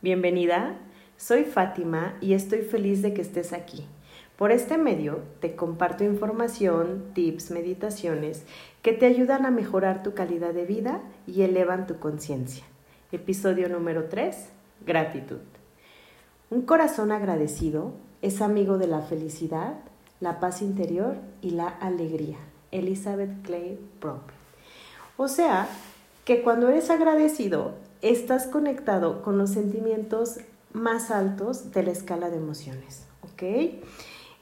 Bienvenida, soy Fátima y estoy feliz de que estés aquí. Por este medio te comparto información, tips, meditaciones que te ayudan a mejorar tu calidad de vida y elevan tu conciencia. Episodio número 3, gratitud. Un corazón agradecido es amigo de la felicidad, la paz interior y la alegría. Elizabeth Clay Prop. O sea, que cuando eres agradecido, estás conectado con los sentimientos más altos de la escala de emociones, ¿ok?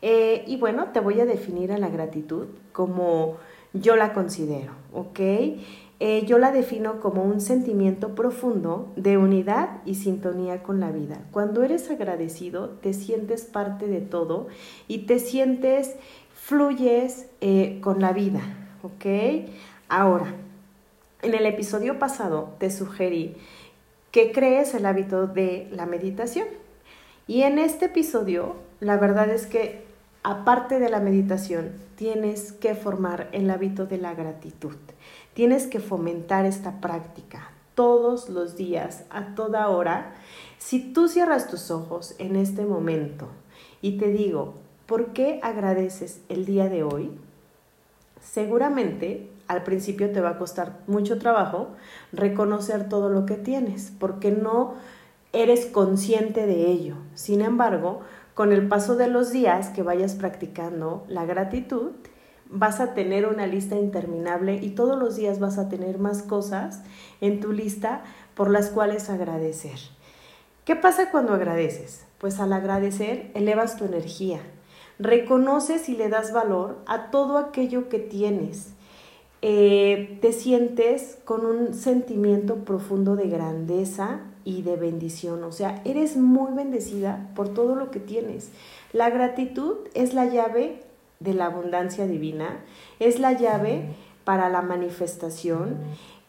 Eh, y bueno, te voy a definir a la gratitud como yo la considero, ¿ok? Eh, yo la defino como un sentimiento profundo de unidad y sintonía con la vida. Cuando eres agradecido, te sientes parte de todo y te sientes, fluyes eh, con la vida, ¿ok? Ahora, en el episodio pasado te sugerí que crees el hábito de la meditación. Y en este episodio, la verdad es que aparte de la meditación, tienes que formar el hábito de la gratitud. Tienes que fomentar esta práctica todos los días, a toda hora. Si tú cierras tus ojos en este momento y te digo, ¿por qué agradeces el día de hoy? Seguramente al principio te va a costar mucho trabajo reconocer todo lo que tienes, porque no eres consciente de ello. Sin embargo, con el paso de los días que vayas practicando la gratitud, vas a tener una lista interminable y todos los días vas a tener más cosas en tu lista por las cuales agradecer. ¿Qué pasa cuando agradeces? Pues al agradecer elevas tu energía, reconoces y le das valor a todo aquello que tienes eh, te sientes con un sentimiento profundo de grandeza y de bendición. O sea, eres muy bendecida por todo lo que tienes. La gratitud es la llave de la abundancia divina, es la llave para la manifestación.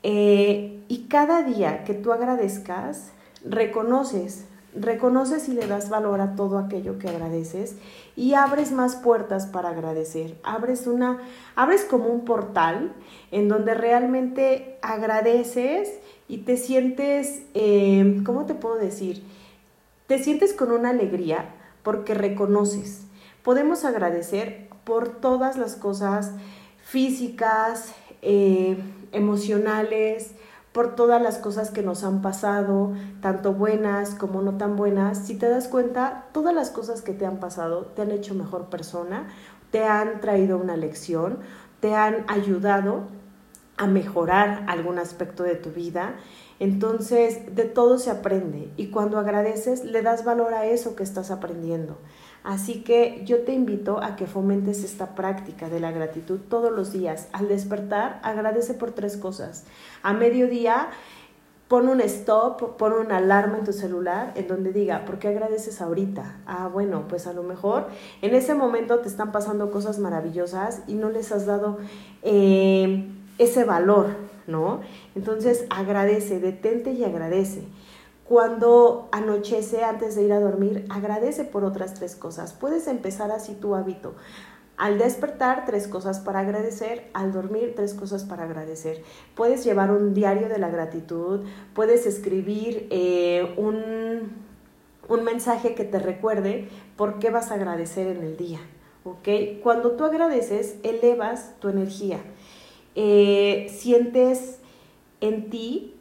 Eh, y cada día que tú agradezcas, reconoces reconoces y le das valor a todo aquello que agradeces y abres más puertas para agradecer. Abres una, abres como un portal en donde realmente agradeces y te sientes, eh, ¿cómo te puedo decir? Te sientes con una alegría porque reconoces. Podemos agradecer por todas las cosas físicas, eh, emocionales, por todas las cosas que nos han pasado, tanto buenas como no tan buenas. Si te das cuenta, todas las cosas que te han pasado te han hecho mejor persona, te han traído una lección, te han ayudado a mejorar algún aspecto de tu vida. Entonces, de todo se aprende y cuando agradeces, le das valor a eso que estás aprendiendo. Así que yo te invito a que fomentes esta práctica de la gratitud todos los días. Al despertar, agradece por tres cosas. A mediodía, pon un stop, pon una alarma en tu celular en donde diga, ¿por qué agradeces ahorita? Ah, bueno, pues a lo mejor en ese momento te están pasando cosas maravillosas y no les has dado eh, ese valor, ¿no? Entonces agradece, detente y agradece. Cuando anochece antes de ir a dormir, agradece por otras tres cosas. Puedes empezar así tu hábito. Al despertar, tres cosas para agradecer. Al dormir, tres cosas para agradecer. Puedes llevar un diario de la gratitud. Puedes escribir eh, un, un mensaje que te recuerde por qué vas a agradecer en el día. ¿ok? Cuando tú agradeces, elevas tu energía. Eh, sientes en ti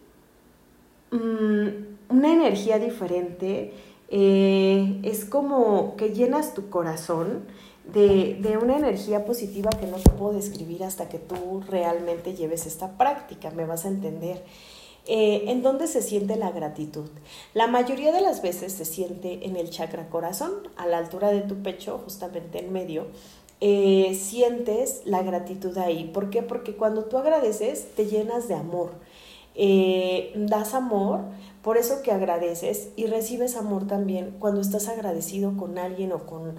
mm, una energía diferente, eh, es como que llenas tu corazón de, de, una energía positiva que no te puedo describir hasta que tú realmente lleves esta práctica, me vas a entender. Eh, ¿En dónde se siente la gratitud? La mayoría de las veces se siente en el chakra corazón, a la altura de tu pecho, justamente en medio. Eh, sientes la gratitud ahí. ¿Por qué? Porque cuando tú agradeces, te llenas de amor. das amor por eso que agradeces y recibes amor también cuando estás agradecido con alguien o con,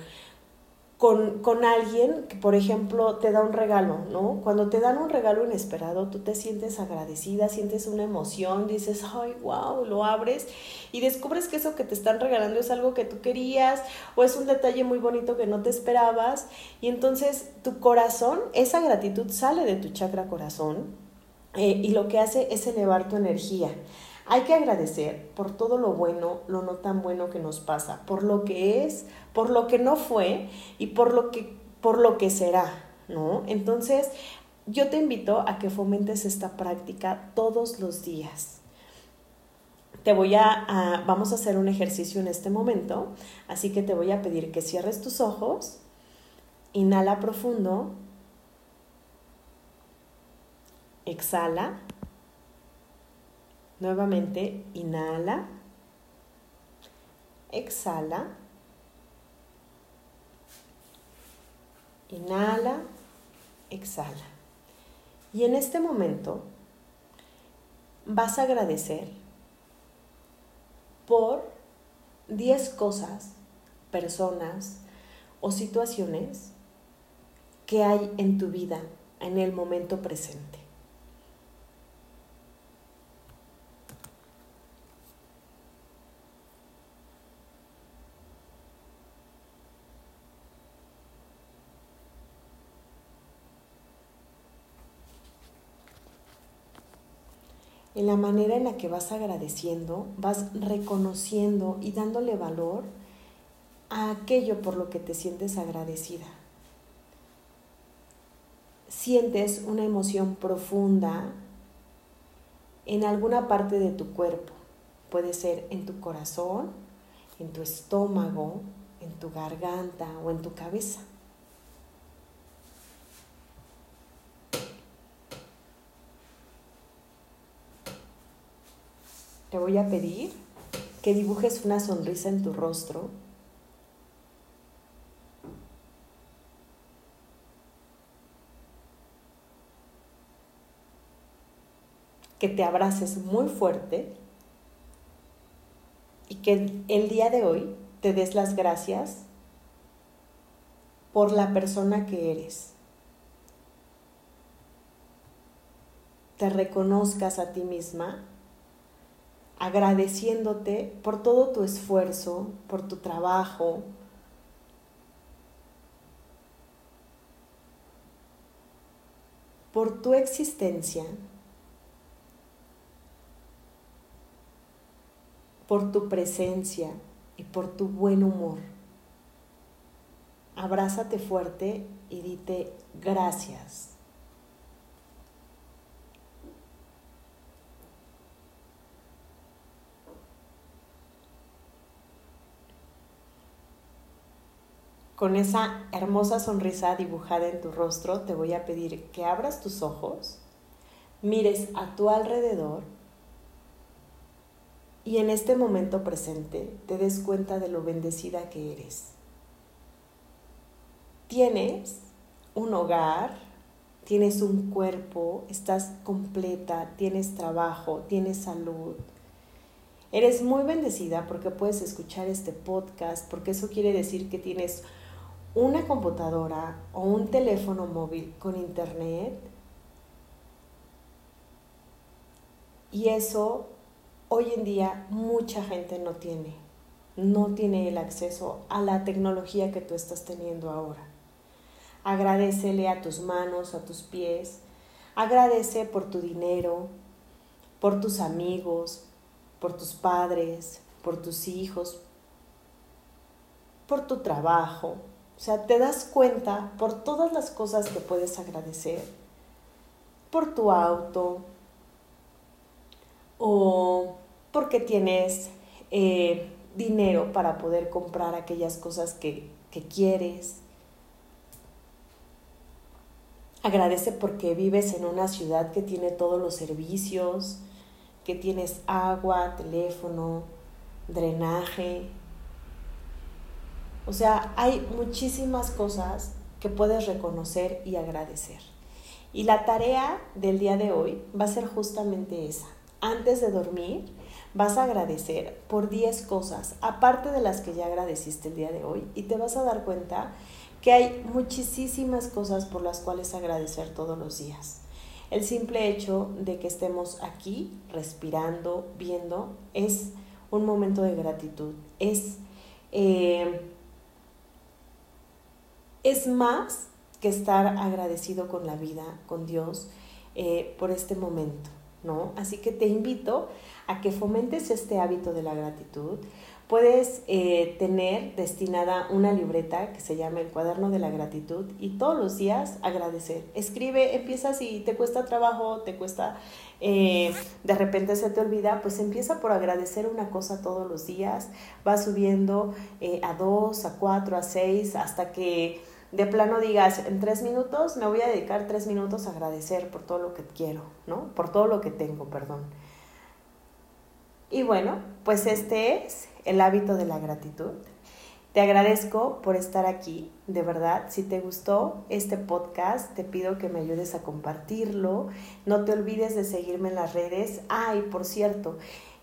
con, con, alguien que, por ejemplo, te da un regalo, ¿no? Cuando te dan un regalo inesperado, tú te sientes agradecida, sientes una emoción, dices, ay, wow, lo abres y descubres que eso que te están regalando es algo que tú querías o es un detalle muy bonito que no te esperabas y entonces tu corazón, esa gratitud sale de tu chakra corazón eh, y lo que hace es elevar tu energía. Hay que agradecer por todo lo bueno, lo no tan bueno que nos pasa, por lo que es, por lo que no fue y por lo que, por lo que será, ¿no? Entonces, yo te invito a que fomentes esta práctica todos los días. Te voy a, vamos a hacer un ejercicio en este momento, así que te voy a pedir que cierres tus ojos, inhala profundo, exhala, nuevamente inhala, exhala, inhala, exhala. Y en este momento vas a agradecer por 10 cosas, personas o situaciones que hay en tu vida en el momento presente. En la manera en la que vas agradeciendo, vas reconociendo y dándole valor a aquello por lo que te sientes agradecida. Sientes una emoción profunda en alguna parte de tu cuerpo. Puede ser en tu corazón, en tu estómago, en tu garganta o en tu cabeza. Te voy a pedir que dibujes una sonrisa en tu rostro. Que te abraces muy fuerte y que el día de hoy te des las gracias por la persona que eres. Te reconozcas a ti misma agradeciéndote por todo tu esfuerzo, por tu trabajo, por tu existencia, por tu presencia y por tu buen humor. Abrázate fuerte y dite gracias. Con esa hermosa sonrisa dibujada en tu rostro, te voy a pedir que abras tus ojos, mires a tu alrededor y en este momento presente te des cuenta de lo bendecida que eres. Tienes un hogar, tienes un cuerpo, estás completa, tienes trabajo, tienes salud. Eres muy bendecida porque puedes escuchar este podcast, porque eso quiere decir que tienes una computadora o un teléfono móvil con internet y eso hoy en día mucha gente no tiene. No tiene el acceso a la tecnología que tú estás teniendo ahora. Agradecele a tus manos, a tus pies. Agradece por tu dinero, por tus amigos, por tus padres, por tus hijos, por tu trabajo, o sea, te das cuenta por todas las cosas que puedes agradecer, por tu auto, o porque tienes eh, dinero para poder comprar aquellas cosas que, que quieres. Agradece porque vives en una ciudad que tiene todos los servicios, que tienes agua, teléfono, drenaje, o sea, hay muchísimas cosas que puedes reconocer y agradecer. Y la tarea del día de hoy va a ser justamente esa. Antes de dormir, vas a agradecer por 10 cosas, aparte de las que ya agradeciste el día de hoy, y te vas a dar cuenta que hay muchísimas cosas por las cuales agradecer todos los días. El simple hecho de que estemos aquí, respirando, viendo, es un momento de gratitud. Es eh, es más que estar agradecido con la vida, con Dios, eh, por este momento. ¿no? Así que te invito a que fomentes este hábito de la gratitud. Puedes eh, tener destinada una libreta que se llama el cuaderno de la gratitud y todos los días agradecer. Escribe, empieza si te cuesta trabajo, te cuesta, eh, de repente se te olvida, pues empieza por agradecer una cosa todos los días, va subiendo a dos, a cuatro, a seis, hasta que de plano digas, en tres minutos me voy a dedicar tres minutos a agradecer por todo lo que quiero, ¿no? Por todo lo que tengo, perdón. Y bueno, pues este es el hábito de la gratitud. Te agradezco por estar aquí, de verdad. Si te gustó este podcast, te pido que me ayudes a compartirlo. No te olvides de seguirme en las redes. Ah, y por cierto,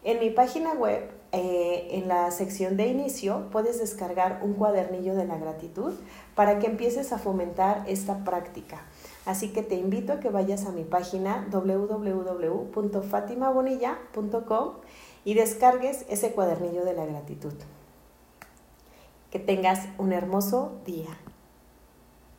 en mi página web, eh, en la sección de inicio, puedes descargar un cuadernillo de la gratitud para que empieces a fomentar esta práctica. Así que te invito a que vayas a mi página www.fatimabonilla.com y descargues ese cuadernillo de la gratitud. Que tengas un hermoso día.